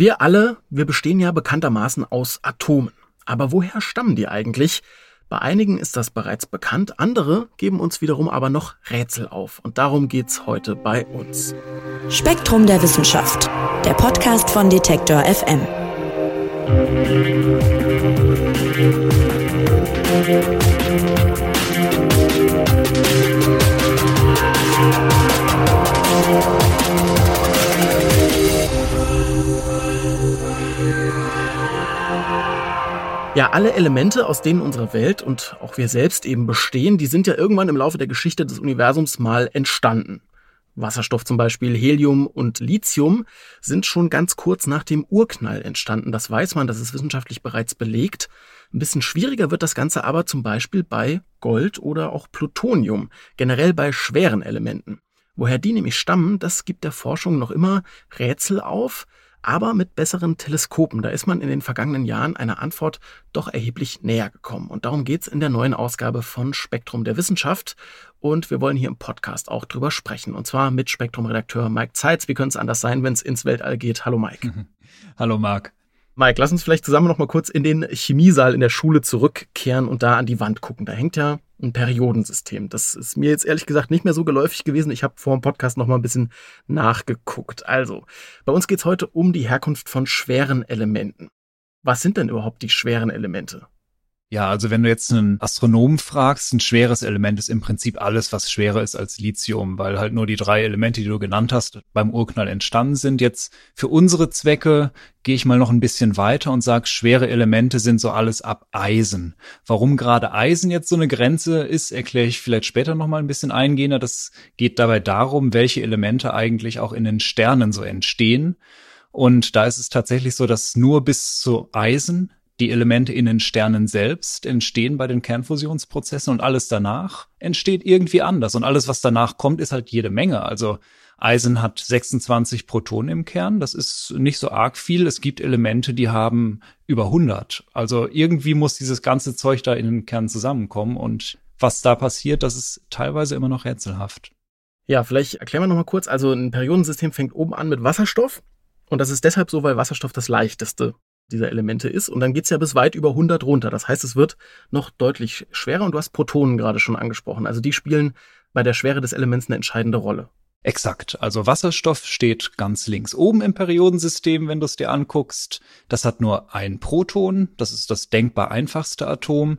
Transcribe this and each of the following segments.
Wir alle, wir bestehen ja bekanntermaßen aus Atomen. Aber woher stammen die eigentlich? Bei einigen ist das bereits bekannt, andere geben uns wiederum aber noch Rätsel auf. Und darum geht's heute bei uns. Spektrum der Wissenschaft, der Podcast von Detektor FM. Ja, alle Elemente, aus denen unsere Welt und auch wir selbst eben bestehen, die sind ja irgendwann im Laufe der Geschichte des Universums mal entstanden. Wasserstoff zum Beispiel, Helium und Lithium sind schon ganz kurz nach dem Urknall entstanden. Das weiß man, das ist wissenschaftlich bereits belegt. Ein bisschen schwieriger wird das Ganze aber zum Beispiel bei Gold oder auch Plutonium, generell bei schweren Elementen. Woher die nämlich stammen, das gibt der Forschung noch immer Rätsel auf aber mit besseren Teleskopen. Da ist man in den vergangenen Jahren einer Antwort doch erheblich näher gekommen. Und darum geht's in der neuen Ausgabe von Spektrum der Wissenschaft. Und wir wollen hier im Podcast auch drüber sprechen. Und zwar mit Spektrum-Redakteur Mike Zeitz. Wie könnte es anders sein, wenn es ins Weltall geht? Hallo Mike. Hallo Marc. Mike, lass uns vielleicht zusammen noch mal kurz in den Chemiesaal in der Schule zurückkehren und da an die Wand gucken. Da hängt ja ein Periodensystem. Das ist mir jetzt ehrlich gesagt nicht mehr so geläufig gewesen. Ich habe vor dem Podcast noch mal ein bisschen nachgeguckt. Also, bei uns geht es heute um die Herkunft von schweren Elementen. Was sind denn überhaupt die schweren Elemente? Ja, also wenn du jetzt einen Astronomen fragst, ein schweres Element ist im Prinzip alles, was schwerer ist als Lithium, weil halt nur die drei Elemente, die du genannt hast, beim Urknall entstanden sind. Jetzt für unsere Zwecke gehe ich mal noch ein bisschen weiter und sage, schwere Elemente sind so alles ab Eisen. Warum gerade Eisen jetzt so eine Grenze ist, erkläre ich vielleicht später noch mal ein bisschen eingehender. Das geht dabei darum, welche Elemente eigentlich auch in den Sternen so entstehen. Und da ist es tatsächlich so, dass nur bis zu Eisen die Elemente in den Sternen selbst entstehen bei den Kernfusionsprozessen und alles danach entsteht irgendwie anders. Und alles, was danach kommt, ist halt jede Menge. Also Eisen hat 26 Protonen im Kern. Das ist nicht so arg viel. Es gibt Elemente, die haben über 100. Also irgendwie muss dieses ganze Zeug da in den Kern zusammenkommen. Und was da passiert, das ist teilweise immer noch rätselhaft. Ja, vielleicht erklären wir noch mal kurz. Also ein Periodensystem fängt oben an mit Wasserstoff. Und das ist deshalb so, weil Wasserstoff das leichteste dieser Elemente ist. Und dann geht's ja bis weit über 100 runter. Das heißt, es wird noch deutlich schwerer. Und du hast Protonen gerade schon angesprochen. Also die spielen bei der Schwere des Elements eine entscheidende Rolle. Exakt. Also Wasserstoff steht ganz links oben im Periodensystem, wenn du es dir anguckst. Das hat nur ein Proton. Das ist das denkbar einfachste Atom.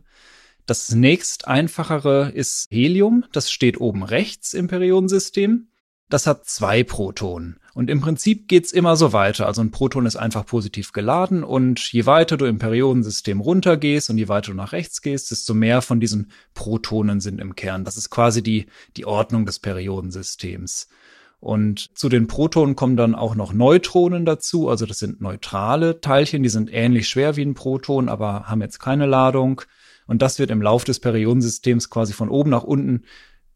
Das nächst einfachere ist Helium. Das steht oben rechts im Periodensystem. Das hat zwei Protonen. Und im Prinzip geht's immer so weiter. Also ein Proton ist einfach positiv geladen und je weiter du im Periodensystem runtergehst und je weiter du nach rechts gehst, desto mehr von diesen Protonen sind im Kern. Das ist quasi die, die Ordnung des Periodensystems. Und zu den Protonen kommen dann auch noch Neutronen dazu. Also das sind neutrale Teilchen, die sind ähnlich schwer wie ein Proton, aber haben jetzt keine Ladung. Und das wird im Lauf des Periodensystems quasi von oben nach unten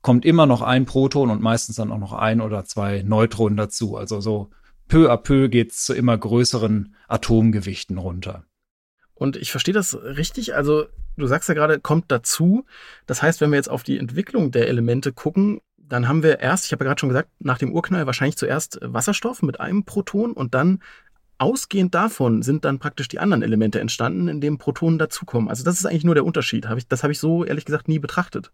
kommt immer noch ein Proton und meistens dann auch noch ein oder zwei Neutronen dazu. Also so peu à peu geht's zu immer größeren Atomgewichten runter. Und ich verstehe das richtig. Also du sagst ja gerade, kommt dazu. Das heißt, wenn wir jetzt auf die Entwicklung der Elemente gucken, dann haben wir erst, ich habe ja gerade schon gesagt, nach dem Urknall wahrscheinlich zuerst Wasserstoff mit einem Proton und dann ausgehend davon sind dann praktisch die anderen Elemente entstanden, in denen Protonen dazukommen. Also das ist eigentlich nur der Unterschied. Das habe ich so ehrlich gesagt nie betrachtet.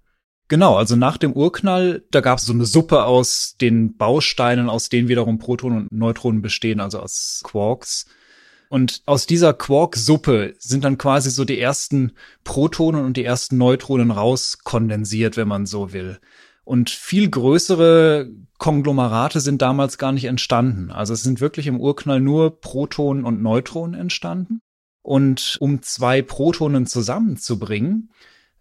Genau, also nach dem Urknall, da gab es so eine Suppe aus den Bausteinen, aus denen wiederum Protonen und Neutronen bestehen, also aus Quarks. Und aus dieser Quark-Suppe sind dann quasi so die ersten Protonen und die ersten Neutronen rauskondensiert, wenn man so will. Und viel größere Konglomerate sind damals gar nicht entstanden. Also es sind wirklich im Urknall nur Protonen und Neutronen entstanden. Und um zwei Protonen zusammenzubringen,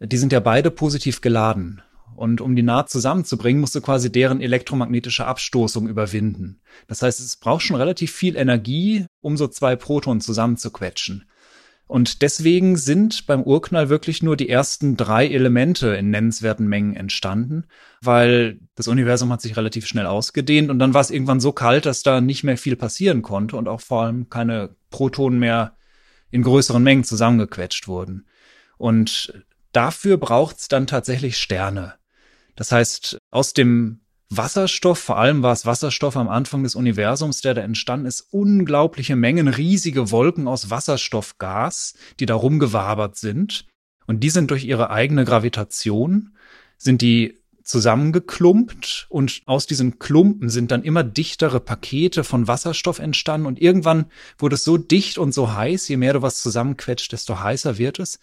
die sind ja beide positiv geladen. Und um die nah zusammenzubringen, musst du quasi deren elektromagnetische Abstoßung überwinden. Das heißt, es braucht schon relativ viel Energie, um so zwei Protonen zusammenzuquetschen. Und deswegen sind beim Urknall wirklich nur die ersten drei Elemente in nennenswerten Mengen entstanden, weil das Universum hat sich relativ schnell ausgedehnt und dann war es irgendwann so kalt, dass da nicht mehr viel passieren konnte und auch vor allem keine Protonen mehr in größeren Mengen zusammengequetscht wurden. Und dafür braucht's dann tatsächlich Sterne. Das heißt, aus dem Wasserstoff, vor allem war es Wasserstoff am Anfang des Universums, der da entstanden ist, unglaubliche Mengen, riesige Wolken aus Wasserstoffgas, die da rumgewabert sind. Und die sind durch ihre eigene Gravitation, sind die zusammengeklumpt und aus diesen Klumpen sind dann immer dichtere Pakete von Wasserstoff entstanden und irgendwann wurde es so dicht und so heiß, je mehr du was zusammenquetscht, desto heißer wird es,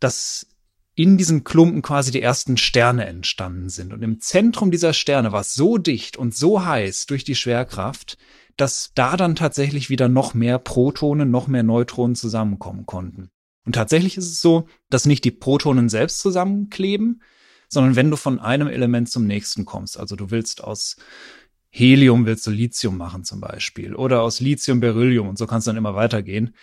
dass in diesen Klumpen quasi die ersten Sterne entstanden sind. Und im Zentrum dieser Sterne war es so dicht und so heiß durch die Schwerkraft, dass da dann tatsächlich wieder noch mehr Protonen, noch mehr Neutronen zusammenkommen konnten. Und tatsächlich ist es so, dass nicht die Protonen selbst zusammenkleben, sondern wenn du von einem Element zum nächsten kommst, also du willst aus Helium willst du Lithium machen zum Beispiel oder aus Lithium Beryllium und so kannst du dann immer weitergehen,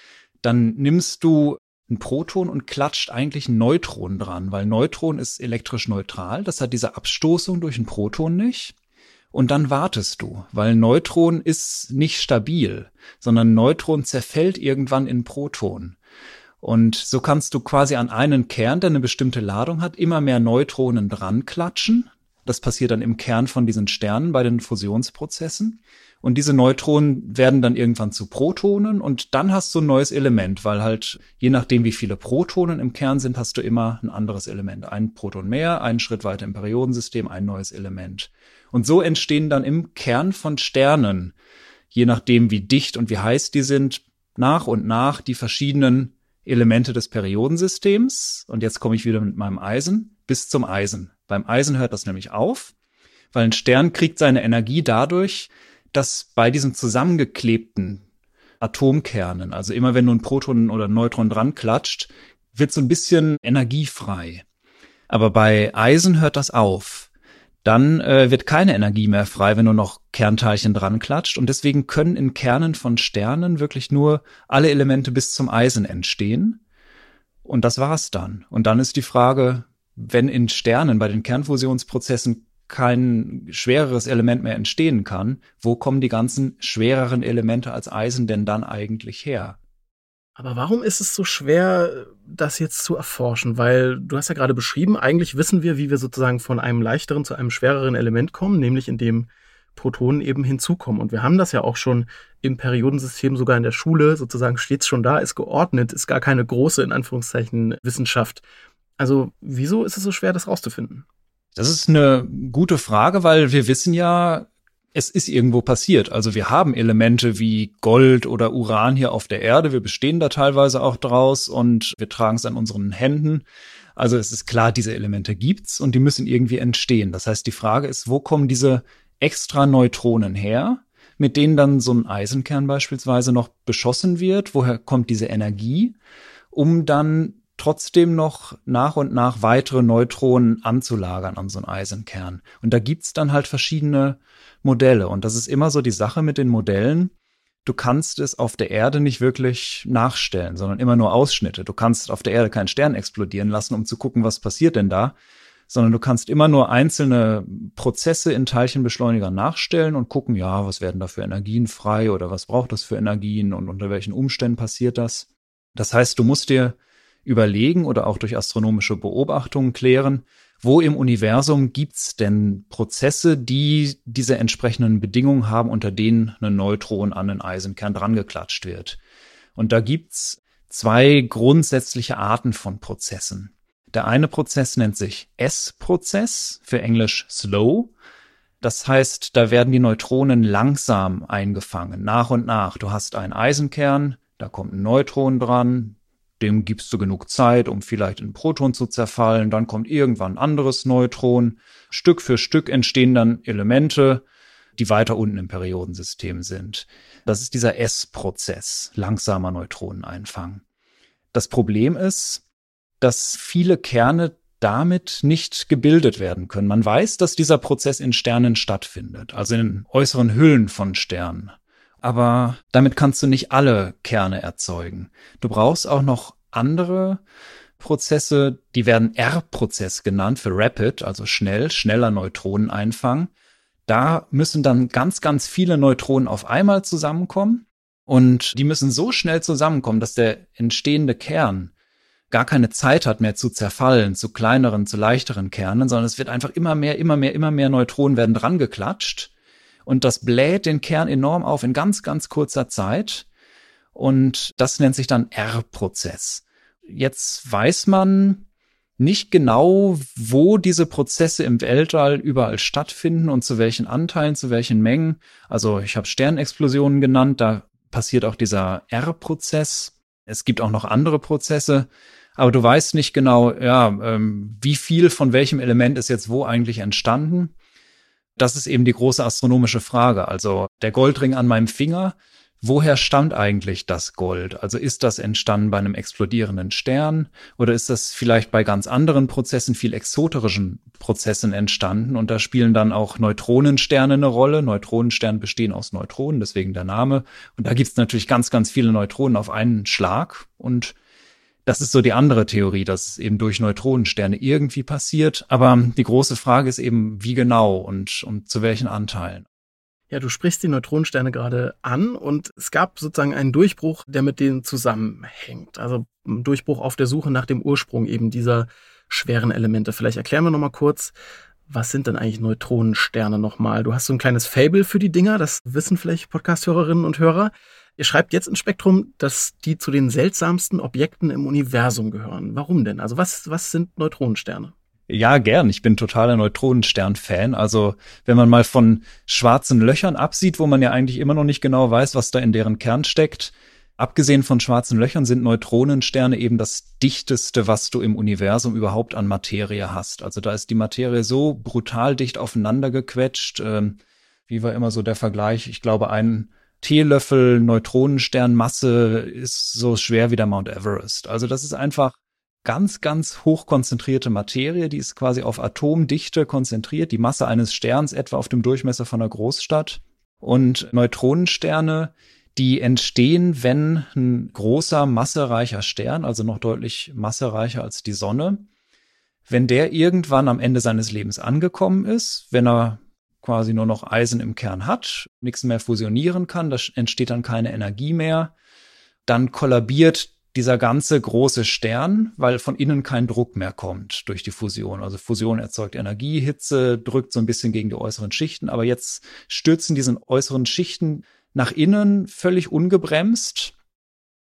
dann nimmst du ein Proton und klatscht eigentlich ein Neutron dran, weil Neutron ist elektrisch neutral, das hat diese Abstoßung durch ein Proton nicht. Und dann wartest du, weil Neutron ist nicht stabil, sondern Neutron zerfällt irgendwann in Proton. Und so kannst du quasi an einen Kern, der eine bestimmte Ladung hat, immer mehr Neutronen dran klatschen. Das passiert dann im Kern von diesen Sternen bei den Fusionsprozessen. Und diese Neutronen werden dann irgendwann zu Protonen und dann hast du ein neues Element, weil halt je nachdem, wie viele Protonen im Kern sind, hast du immer ein anderes Element. Ein Proton mehr, einen Schritt weiter im Periodensystem, ein neues Element. Und so entstehen dann im Kern von Sternen, je nachdem, wie dicht und wie heiß die sind, nach und nach die verschiedenen Elemente des Periodensystems. Und jetzt komme ich wieder mit meinem Eisen bis zum Eisen. Beim Eisen hört das nämlich auf, weil ein Stern kriegt seine Energie dadurch, dass bei diesen zusammengeklebten Atomkernen, also immer wenn du ein Proton oder ein Neutron dran klatscht, wird so ein bisschen energiefrei. Aber bei Eisen hört das auf dann äh, wird keine Energie mehr frei, wenn du noch Kernteilchen dran klatscht. Und deswegen können in Kernen von Sternen wirklich nur alle Elemente bis zum Eisen entstehen. Und das war's dann. Und dann ist die Frage, wenn in Sternen bei den Kernfusionsprozessen kein schwereres Element mehr entstehen kann, wo kommen die ganzen schwereren Elemente als Eisen denn dann eigentlich her? Aber warum ist es so schwer, das jetzt zu erforschen? Weil du hast ja gerade beschrieben, eigentlich wissen wir, wie wir sozusagen von einem leichteren zu einem schwereren Element kommen, nämlich indem Protonen eben hinzukommen. Und wir haben das ja auch schon im Periodensystem, sogar in der Schule, sozusagen steht es schon da, ist geordnet, ist gar keine große, in Anführungszeichen, Wissenschaft. Also wieso ist es so schwer, das rauszufinden? Das ist eine gute Frage, weil wir wissen ja, es ist irgendwo passiert. Also wir haben Elemente wie Gold oder Uran hier auf der Erde. Wir bestehen da teilweise auch draus und wir tragen es an unseren Händen. Also es ist klar, diese Elemente gibt's und die müssen irgendwie entstehen. Das heißt, die Frage ist, wo kommen diese extra Neutronen her, mit denen dann so ein Eisenkern beispielsweise noch beschossen wird? Woher kommt diese Energie, um dann trotzdem noch nach und nach weitere Neutronen anzulagern an so einen Eisenkern? Und da gibt's dann halt verschiedene Modelle. Und das ist immer so die Sache mit den Modellen. Du kannst es auf der Erde nicht wirklich nachstellen, sondern immer nur Ausschnitte. Du kannst auf der Erde keinen Stern explodieren lassen, um zu gucken, was passiert denn da, sondern du kannst immer nur einzelne Prozesse in Teilchenbeschleunigern nachstellen und gucken, ja, was werden da für Energien frei oder was braucht das für Energien und unter welchen Umständen passiert das. Das heißt, du musst dir überlegen oder auch durch astronomische Beobachtungen klären, wo im Universum gibt's denn Prozesse, die diese entsprechenden Bedingungen haben, unter denen ein Neutron an einen Eisenkern drangeklatscht wird? Und da gibt's zwei grundsätzliche Arten von Prozessen. Der eine Prozess nennt sich S-Prozess, für Englisch slow. Das heißt, da werden die Neutronen langsam eingefangen, nach und nach. Du hast einen Eisenkern, da kommt ein Neutron dran, dem gibst du genug Zeit, um vielleicht in Proton zu zerfallen, dann kommt irgendwann ein anderes Neutron. Stück für Stück entstehen dann Elemente, die weiter unten im Periodensystem sind. Das ist dieser S-Prozess, langsamer Neutroneneinfang. Das Problem ist, dass viele Kerne damit nicht gebildet werden können. Man weiß, dass dieser Prozess in Sternen stattfindet, also in äußeren Hüllen von Sternen aber damit kannst du nicht alle Kerne erzeugen. Du brauchst auch noch andere Prozesse, die werden R-Prozess genannt für Rapid, also schnell, schneller Neutroneneinfang. Da müssen dann ganz, ganz viele Neutronen auf einmal zusammenkommen und die müssen so schnell zusammenkommen, dass der entstehende Kern gar keine Zeit hat mehr zu zerfallen, zu kleineren, zu leichteren Kernen, sondern es wird einfach immer mehr, immer mehr, immer mehr Neutronen werden dran geklatscht. Und das bläht den Kern enorm auf in ganz, ganz kurzer Zeit. Und das nennt sich dann R-Prozess. Jetzt weiß man nicht genau, wo diese Prozesse im Weltall überall stattfinden und zu welchen Anteilen, zu welchen Mengen. Also ich habe Sternexplosionen genannt, da passiert auch dieser R-Prozess. Es gibt auch noch andere Prozesse, aber du weißt nicht genau, ja, ähm, wie viel von welchem Element ist jetzt wo eigentlich entstanden. Das ist eben die große astronomische Frage. Also der Goldring an meinem Finger, woher stammt eigentlich das Gold? Also ist das entstanden bei einem explodierenden Stern oder ist das vielleicht bei ganz anderen Prozessen, viel exoterischen Prozessen entstanden? Und da spielen dann auch Neutronensterne eine Rolle. Neutronensterne bestehen aus Neutronen, deswegen der Name. Und da gibt es natürlich ganz, ganz viele Neutronen auf einen Schlag. Und das ist so die andere Theorie, dass es eben durch Neutronensterne irgendwie passiert. Aber die große Frage ist eben, wie genau und, und zu welchen Anteilen. Ja, du sprichst die Neutronensterne gerade an und es gab sozusagen einen Durchbruch, der mit denen zusammenhängt. Also ein Durchbruch auf der Suche nach dem Ursprung eben dieser schweren Elemente. Vielleicht erklären wir nochmal kurz, was sind denn eigentlich Neutronensterne nochmal? Du hast so ein kleines Fable für die Dinger, das wissen vielleicht Podcast-Hörerinnen und Hörer. Ihr schreibt jetzt ins Spektrum, dass die zu den seltsamsten Objekten im Universum gehören. Warum denn? Also was, was sind Neutronensterne? Ja, gern. Ich bin totaler Neutronenstern-Fan. Also, wenn man mal von schwarzen Löchern absieht, wo man ja eigentlich immer noch nicht genau weiß, was da in deren Kern steckt, abgesehen von schwarzen Löchern sind Neutronensterne eben das dichteste, was du im Universum überhaupt an Materie hast. Also da ist die Materie so brutal dicht aufeinander gequetscht. Ähm, wie war immer so der Vergleich? Ich glaube, ein Teelöffel Neutronensternmasse ist so schwer wie der Mount Everest. Also das ist einfach ganz, ganz hochkonzentrierte Materie, die ist quasi auf Atomdichte konzentriert, die Masse eines Sterns etwa auf dem Durchmesser von einer Großstadt. Und Neutronensterne, die entstehen, wenn ein großer, massereicher Stern, also noch deutlich massereicher als die Sonne, wenn der irgendwann am Ende seines Lebens angekommen ist, wenn er quasi nur noch Eisen im Kern hat, nichts mehr fusionieren kann, da entsteht dann keine Energie mehr, dann kollabiert dieser ganze große Stern, weil von innen kein Druck mehr kommt durch die Fusion. Also Fusion erzeugt Energie, Hitze, drückt so ein bisschen gegen die äußeren Schichten, aber jetzt stürzen diese äußeren Schichten nach innen völlig ungebremst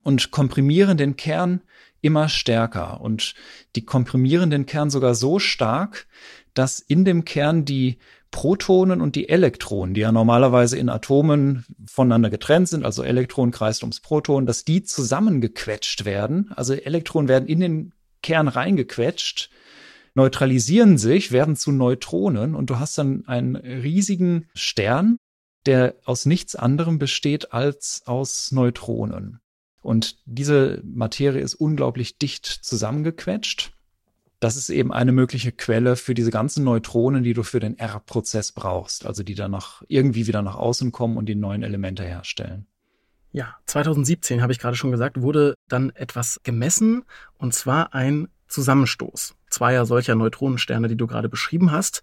und komprimieren den Kern immer stärker und die komprimieren den Kern sogar so stark, dass in dem Kern die Protonen und die Elektronen, die ja normalerweise in Atomen voneinander getrennt sind, also Elektron kreist ums Proton, dass die zusammengequetscht werden. Also Elektronen werden in den Kern reingequetscht, neutralisieren sich, werden zu Neutronen und du hast dann einen riesigen Stern, der aus nichts anderem besteht als aus Neutronen. Und diese Materie ist unglaublich dicht zusammengequetscht das ist eben eine mögliche Quelle für diese ganzen Neutronen, die du für den R-Prozess brauchst, also die dann noch irgendwie wieder nach außen kommen und die neuen Elemente herstellen. Ja, 2017 habe ich gerade schon gesagt, wurde dann etwas gemessen und zwar ein Zusammenstoß zweier solcher Neutronensterne, die du gerade beschrieben hast.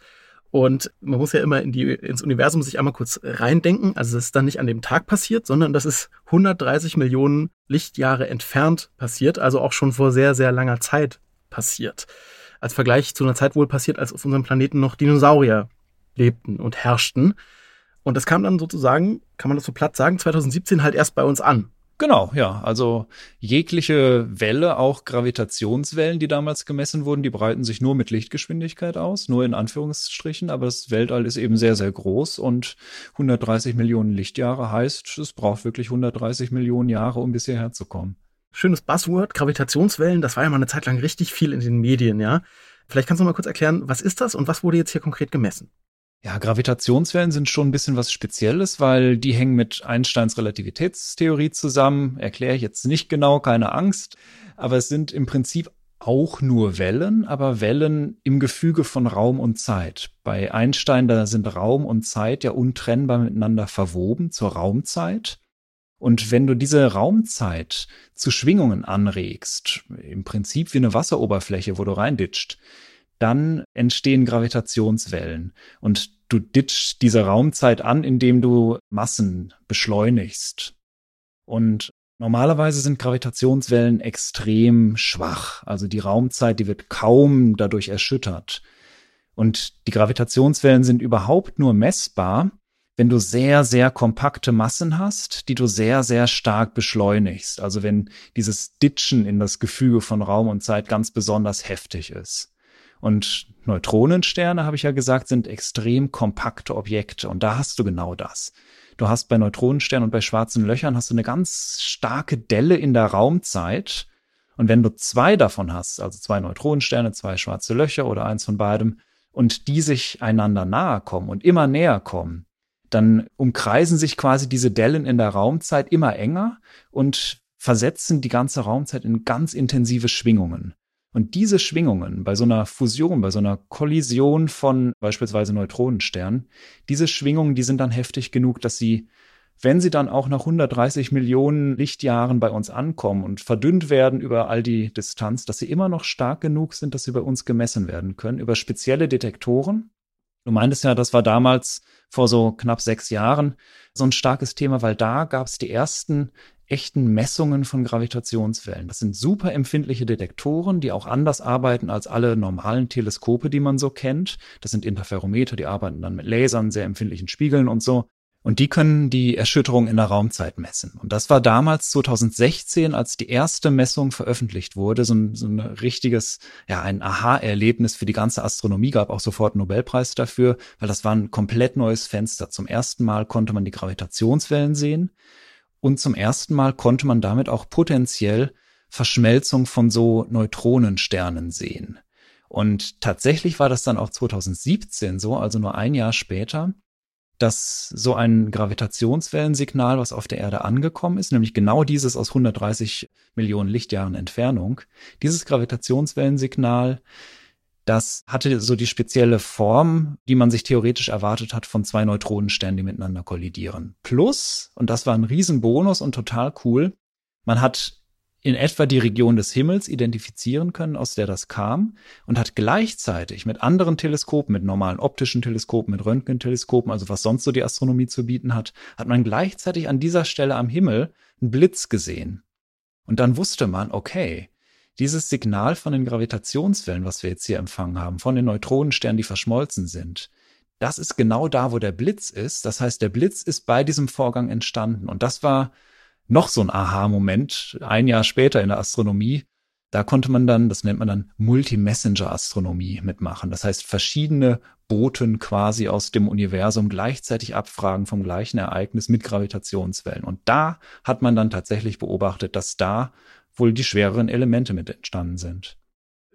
Und man muss ja immer in die, ins Universum sich einmal kurz reindenken. Also es ist dann nicht an dem Tag passiert, sondern das ist 130 Millionen Lichtjahre entfernt passiert, also auch schon vor sehr, sehr langer Zeit passiert. Als Vergleich zu einer Zeit wohl passiert, als auf unserem Planeten noch Dinosaurier lebten und herrschten. Und das kam dann sozusagen, kann man das so platt sagen, 2017 halt erst bei uns an. Genau, ja. Also jegliche Welle, auch Gravitationswellen, die damals gemessen wurden, die breiten sich nur mit Lichtgeschwindigkeit aus, nur in Anführungsstrichen, aber das Weltall ist eben sehr, sehr groß und 130 Millionen Lichtjahre heißt, es braucht wirklich 130 Millionen Jahre, um bis hierher zu kommen schönes Buzzword, Gravitationswellen, das war ja mal eine Zeit lang richtig viel in den Medien, ja. Vielleicht kannst du mal kurz erklären, was ist das und was wurde jetzt hier konkret gemessen? Ja, Gravitationswellen sind schon ein bisschen was Spezielles, weil die hängen mit Einsteins Relativitätstheorie zusammen. Erkläre ich jetzt nicht genau, keine Angst. Aber es sind im Prinzip auch nur Wellen, aber Wellen im Gefüge von Raum und Zeit. Bei Einstein, da sind Raum und Zeit ja untrennbar miteinander verwoben zur Raumzeit. Und wenn du diese Raumzeit zu Schwingungen anregst, im Prinzip wie eine Wasseroberfläche, wo du reinditscht, dann entstehen Gravitationswellen. Und du ditchst diese Raumzeit an, indem du Massen beschleunigst. Und Normalerweise sind Gravitationswellen extrem schwach. Also die Raumzeit, die wird kaum dadurch erschüttert. Und die Gravitationswellen sind überhaupt nur messbar, wenn du sehr, sehr kompakte Massen hast, die du sehr, sehr stark beschleunigst. Also wenn dieses Ditchen in das Gefüge von Raum und Zeit ganz besonders heftig ist. Und Neutronensterne, habe ich ja gesagt, sind extrem kompakte Objekte. Und da hast du genau das. Du hast bei Neutronensternen und bei schwarzen Löchern hast du eine ganz starke Delle in der Raumzeit. Und wenn du zwei davon hast, also zwei Neutronensterne, zwei schwarze Löcher oder eins von beidem, und die sich einander nahe kommen und immer näher kommen, dann umkreisen sich quasi diese Dellen in der Raumzeit immer enger und versetzen die ganze Raumzeit in ganz intensive Schwingungen. Und diese Schwingungen bei so einer Fusion, bei so einer Kollision von beispielsweise Neutronensternen, diese Schwingungen, die sind dann heftig genug, dass sie, wenn sie dann auch nach 130 Millionen Lichtjahren bei uns ankommen und verdünnt werden über all die Distanz, dass sie immer noch stark genug sind, dass sie bei uns gemessen werden können über spezielle Detektoren. Du meintest ja, das war damals vor so knapp sechs Jahren so ein starkes Thema, weil da gab es die ersten echten Messungen von Gravitationswellen. Das sind super empfindliche Detektoren, die auch anders arbeiten als alle normalen Teleskope, die man so kennt. Das sind Interferometer, die arbeiten dann mit Lasern, sehr empfindlichen Spiegeln und so. Und die können die Erschütterung in der Raumzeit messen. Und das war damals 2016, als die erste Messung veröffentlicht wurde, so ein, so ein richtiges, ja, ein Aha-Erlebnis für die ganze Astronomie, gab auch sofort einen Nobelpreis dafür, weil das war ein komplett neues Fenster. Zum ersten Mal konnte man die Gravitationswellen sehen. Und zum ersten Mal konnte man damit auch potenziell Verschmelzung von so Neutronensternen sehen. Und tatsächlich war das dann auch 2017 so, also nur ein Jahr später, dass so ein Gravitationswellensignal, was auf der Erde angekommen ist, nämlich genau dieses aus 130 Millionen Lichtjahren Entfernung, dieses Gravitationswellensignal das hatte so die spezielle Form, die man sich theoretisch erwartet hat von zwei Neutronensternen, die miteinander kollidieren. Plus, und das war ein Riesenbonus und total cool, man hat in etwa die Region des Himmels identifizieren können, aus der das kam, und hat gleichzeitig mit anderen Teleskopen, mit normalen optischen Teleskopen, mit Röntgenteleskopen, also was sonst so die Astronomie zu bieten hat, hat man gleichzeitig an dieser Stelle am Himmel einen Blitz gesehen. Und dann wusste man, okay, dieses Signal von den Gravitationswellen, was wir jetzt hier empfangen haben, von den Neutronensternen, die verschmolzen sind, das ist genau da, wo der Blitz ist. Das heißt, der Blitz ist bei diesem Vorgang entstanden. Und das war noch so ein Aha-Moment, ein Jahr später in der Astronomie. Da konnte man dann, das nennt man dann Multi-Messenger-Astronomie mitmachen. Das heißt, verschiedene Boten quasi aus dem Universum gleichzeitig abfragen vom gleichen Ereignis mit Gravitationswellen. Und da hat man dann tatsächlich beobachtet, dass da wohl die schwereren Elemente mit entstanden sind.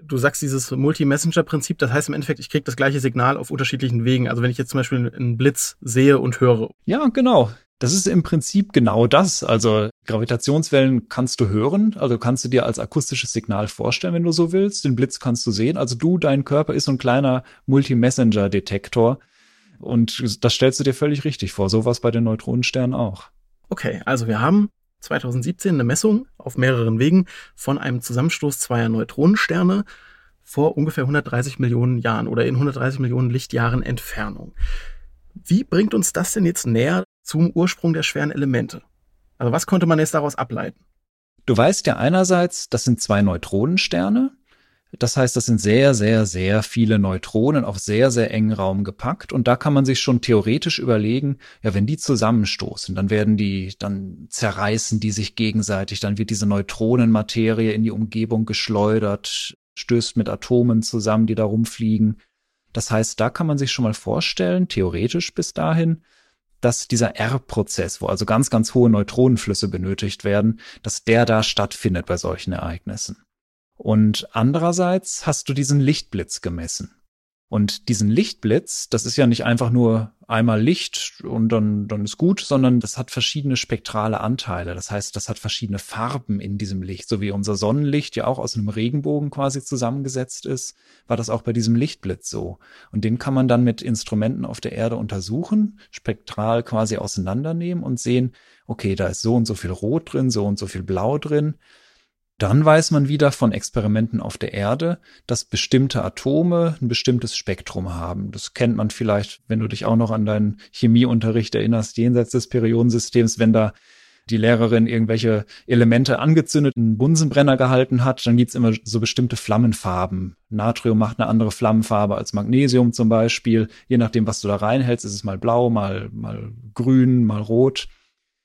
Du sagst dieses Multi-Messenger-Prinzip, das heißt im Endeffekt, ich kriege das gleiche Signal auf unterschiedlichen Wegen. Also wenn ich jetzt zum Beispiel einen Blitz sehe und höre. Ja, genau. Das ist im Prinzip genau das. Also Gravitationswellen kannst du hören, also kannst du dir als akustisches Signal vorstellen, wenn du so willst. Den Blitz kannst du sehen. Also du, dein Körper ist so ein kleiner Multi-Messenger-Detektor. Und das stellst du dir völlig richtig vor. So was bei den Neutronensternen auch. Okay, also wir haben 2017 eine Messung auf mehreren Wegen von einem Zusammenstoß zweier Neutronensterne vor ungefähr 130 Millionen Jahren oder in 130 Millionen Lichtjahren Entfernung. Wie bringt uns das denn jetzt näher zum Ursprung der schweren Elemente? Also was konnte man jetzt daraus ableiten? Du weißt ja einerseits, das sind zwei Neutronensterne das heißt, das sind sehr, sehr, sehr viele Neutronen auf sehr, sehr engen Raum gepackt. Und da kann man sich schon theoretisch überlegen, ja, wenn die zusammenstoßen, dann werden die, dann zerreißen die sich gegenseitig, dann wird diese Neutronenmaterie in die Umgebung geschleudert, stößt mit Atomen zusammen, die da rumfliegen. Das heißt, da kann man sich schon mal vorstellen, theoretisch bis dahin, dass dieser R-Prozess, wo also ganz, ganz hohe Neutronenflüsse benötigt werden, dass der da stattfindet bei solchen Ereignissen. Und andererseits hast du diesen Lichtblitz gemessen. Und diesen Lichtblitz, das ist ja nicht einfach nur einmal Licht und dann, dann ist gut, sondern das hat verschiedene spektrale Anteile. Das heißt, das hat verschiedene Farben in diesem Licht. So wie unser Sonnenlicht ja auch aus einem Regenbogen quasi zusammengesetzt ist, war das auch bei diesem Lichtblitz so. Und den kann man dann mit Instrumenten auf der Erde untersuchen, spektral quasi auseinandernehmen und sehen, okay, da ist so und so viel Rot drin, so und so viel Blau drin. Dann weiß man wieder von Experimenten auf der Erde, dass bestimmte Atome ein bestimmtes Spektrum haben. Das kennt man vielleicht, wenn du dich auch noch an deinen Chemieunterricht erinnerst, jenseits des Periodensystems, wenn da die Lehrerin irgendwelche Elemente angezündet, einen Bunsenbrenner gehalten hat, dann gibt's immer so bestimmte Flammenfarben. Natrium macht eine andere Flammenfarbe als Magnesium zum Beispiel. Je nachdem, was du da reinhältst, ist es mal blau, mal, mal grün, mal rot.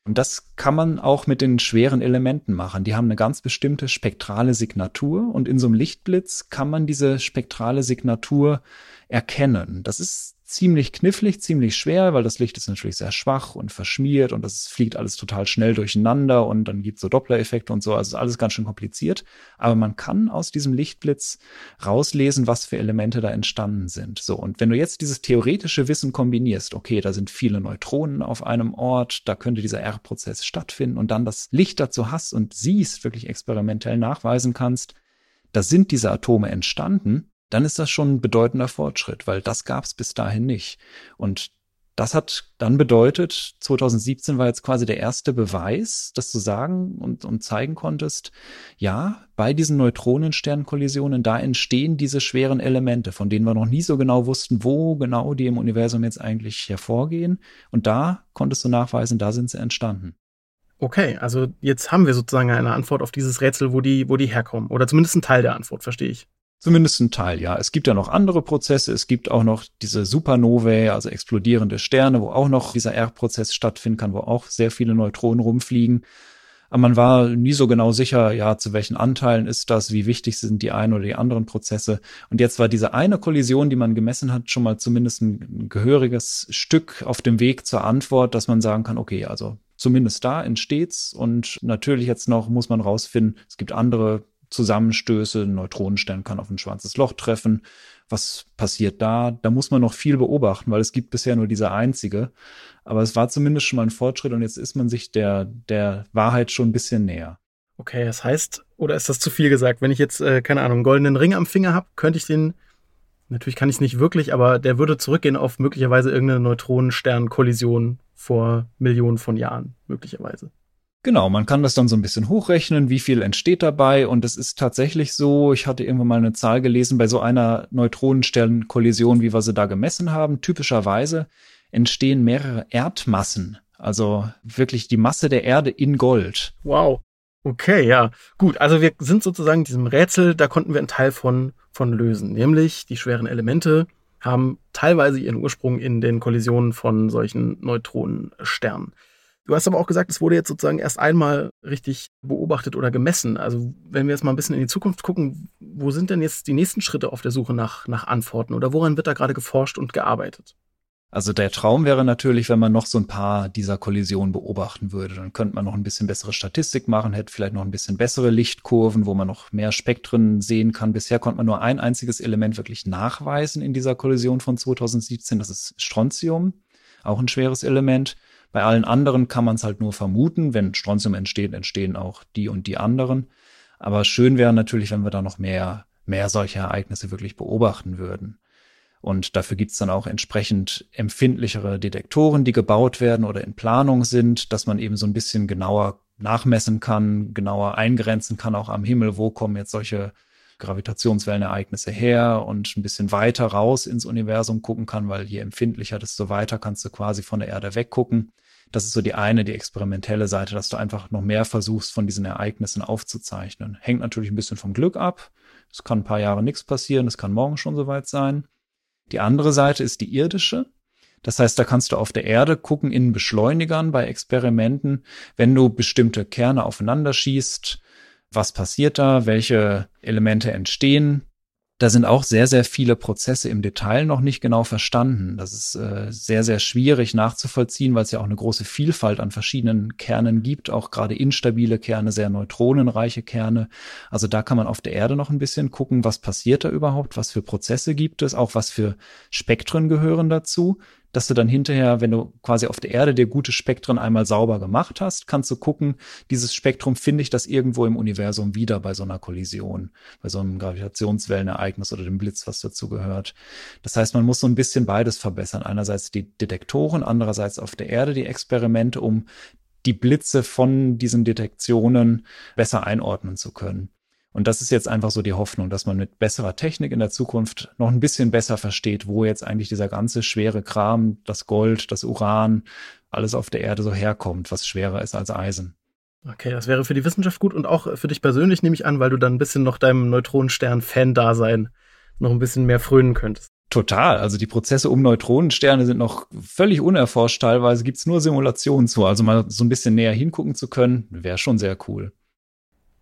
Und das kann man auch mit den schweren Elementen machen. Die haben eine ganz bestimmte spektrale Signatur und in so einem Lichtblitz kann man diese spektrale Signatur erkennen. Das ist ziemlich knifflig, ziemlich schwer, weil das Licht ist natürlich sehr schwach und verschmiert und das fliegt alles total schnell durcheinander und dann gibt es so Doppler-Effekte und so. Also alles ganz schön kompliziert. Aber man kann aus diesem Lichtblitz rauslesen, was für Elemente da entstanden sind. So, und wenn du jetzt dieses theoretische Wissen kombinierst, okay, da sind viele Neutronen auf einem Ort, da könnte dieser R-Prozess stattfinden und dann das Licht dazu hast und siehst, wirklich experimentell nachweisen kannst, da sind diese Atome entstanden, dann ist das schon ein bedeutender Fortschritt, weil das gab es bis dahin nicht. Und das hat dann bedeutet, 2017 war jetzt quasi der erste Beweis, dass du sagen und, und zeigen konntest, ja, bei diesen Neutronensternkollisionen, da entstehen diese schweren Elemente, von denen wir noch nie so genau wussten, wo genau die im Universum jetzt eigentlich hervorgehen. Und da konntest du nachweisen, da sind sie entstanden. Okay, also jetzt haben wir sozusagen eine Antwort auf dieses Rätsel, wo die, wo die herkommen. Oder zumindest ein Teil der Antwort, verstehe ich. Zumindest ein Teil, ja. Es gibt ja noch andere Prozesse. Es gibt auch noch diese Supernovae, also explodierende Sterne, wo auch noch dieser R-Prozess stattfinden kann, wo auch sehr viele Neutronen rumfliegen. Aber man war nie so genau sicher, ja, zu welchen Anteilen ist das, wie wichtig sind die einen oder die anderen Prozesse. Und jetzt war diese eine Kollision, die man gemessen hat, schon mal zumindest ein gehöriges Stück auf dem Weg zur Antwort, dass man sagen kann, okay, also zumindest da entsteht's. Und natürlich jetzt noch muss man rausfinden, es gibt andere Zusammenstöße. Ein Neutronenstern kann auf ein schwarzes Loch treffen. Was passiert da? Da muss man noch viel beobachten, weil es gibt bisher nur diese einzige. Aber es war zumindest schon mal ein Fortschritt und jetzt ist man sich der, der Wahrheit schon ein bisschen näher. Okay, das heißt, oder ist das zu viel gesagt? Wenn ich jetzt, äh, keine Ahnung, einen goldenen Ring am Finger habe, könnte ich den, natürlich kann ich es nicht wirklich, aber der würde zurückgehen auf möglicherweise irgendeine Neutronensternkollision vor Millionen von Jahren, möglicherweise. Genau, man kann das dann so ein bisschen hochrechnen, wie viel entsteht dabei. Und es ist tatsächlich so, ich hatte irgendwann mal eine Zahl gelesen, bei so einer Neutronensternkollision, wie wir sie da gemessen haben, typischerweise entstehen mehrere Erdmassen. Also wirklich die Masse der Erde in Gold. Wow. Okay, ja. Gut, also wir sind sozusagen diesem Rätsel, da konnten wir einen Teil von, von lösen. Nämlich die schweren Elemente haben teilweise ihren Ursprung in den Kollisionen von solchen Neutronensternen. Du hast aber auch gesagt, es wurde jetzt sozusagen erst einmal richtig beobachtet oder gemessen. Also wenn wir jetzt mal ein bisschen in die Zukunft gucken, wo sind denn jetzt die nächsten Schritte auf der Suche nach, nach Antworten oder woran wird da gerade geforscht und gearbeitet? Also der Traum wäre natürlich, wenn man noch so ein paar dieser Kollisionen beobachten würde. Dann könnte man noch ein bisschen bessere Statistik machen, hätte vielleicht noch ein bisschen bessere Lichtkurven, wo man noch mehr Spektren sehen kann. Bisher konnte man nur ein einziges Element wirklich nachweisen in dieser Kollision von 2017. Das ist Strontium, auch ein schweres Element. Bei allen anderen kann man es halt nur vermuten. Wenn Strontium entsteht, entstehen auch die und die anderen. Aber schön wäre natürlich, wenn wir da noch mehr, mehr solche Ereignisse wirklich beobachten würden. Und dafür gibt's dann auch entsprechend empfindlichere Detektoren, die gebaut werden oder in Planung sind, dass man eben so ein bisschen genauer nachmessen kann, genauer eingrenzen kann, auch am Himmel, wo kommen jetzt solche Gravitationswellenereignisse her und ein bisschen weiter raus ins Universum gucken kann, weil je empfindlicher, desto weiter kannst du quasi von der Erde weggucken. Das ist so die eine, die experimentelle Seite, dass du einfach noch mehr versuchst, von diesen Ereignissen aufzuzeichnen. Hängt natürlich ein bisschen vom Glück ab. Es kann ein paar Jahre nichts passieren, es kann morgen schon soweit sein. Die andere Seite ist die irdische. Das heißt, da kannst du auf der Erde gucken in Beschleunigern bei Experimenten, wenn du bestimmte Kerne aufeinander schießt, was passiert da, welche Elemente entstehen, da sind auch sehr, sehr viele Prozesse im Detail noch nicht genau verstanden. Das ist äh, sehr, sehr schwierig nachzuvollziehen, weil es ja auch eine große Vielfalt an verschiedenen Kernen gibt, auch gerade instabile Kerne, sehr neutronenreiche Kerne. Also da kann man auf der Erde noch ein bisschen gucken, was passiert da überhaupt, was für Prozesse gibt es, auch was für Spektren gehören dazu dass du dann hinterher, wenn du quasi auf der Erde dir gute Spektren einmal sauber gemacht hast, kannst du gucken, dieses Spektrum finde ich das irgendwo im Universum wieder bei so einer Kollision, bei so einem Gravitationswellenereignis oder dem Blitz, was dazu gehört. Das heißt, man muss so ein bisschen beides verbessern. Einerseits die Detektoren, andererseits auf der Erde die Experimente, um die Blitze von diesen Detektionen besser einordnen zu können. Und das ist jetzt einfach so die Hoffnung, dass man mit besserer Technik in der Zukunft noch ein bisschen besser versteht, wo jetzt eigentlich dieser ganze schwere Kram, das Gold, das Uran, alles auf der Erde so herkommt, was schwerer ist als Eisen. Okay, das wäre für die Wissenschaft gut und auch für dich persönlich nehme ich an, weil du dann ein bisschen noch deinem Neutronenstern-Fan-Dasein noch ein bisschen mehr frönen könntest. Total. Also die Prozesse um Neutronensterne sind noch völlig unerforscht. Teilweise gibt's nur Simulationen zu. Also mal so ein bisschen näher hingucken zu können, wäre schon sehr cool.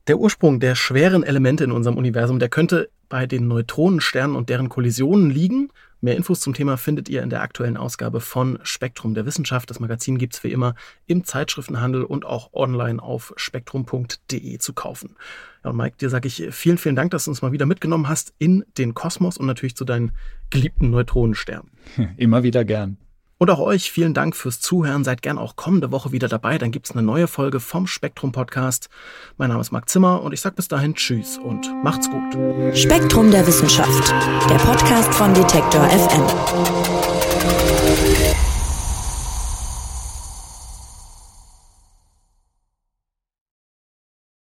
Der Ursprung der schweren Elemente in unserem Universum, der könnte bei den Neutronensternen und deren Kollisionen liegen. Mehr Infos zum Thema findet ihr in der aktuellen Ausgabe von Spektrum der Wissenschaft. Das Magazin gibt's wie immer im Zeitschriftenhandel und auch online auf spektrum.de zu kaufen. Ja, und Mike, dir sage ich vielen, vielen Dank, dass du uns mal wieder mitgenommen hast in den Kosmos und natürlich zu deinen geliebten Neutronensternen. Immer wieder gern. Und auch euch vielen Dank fürs Zuhören. Seid gern auch kommende Woche wieder dabei. Dann gibt's eine neue Folge vom Spektrum Podcast. Mein Name ist Marc Zimmer und ich sage bis dahin Tschüss und macht's gut. Spektrum der Wissenschaft, der Podcast von Detektor FM.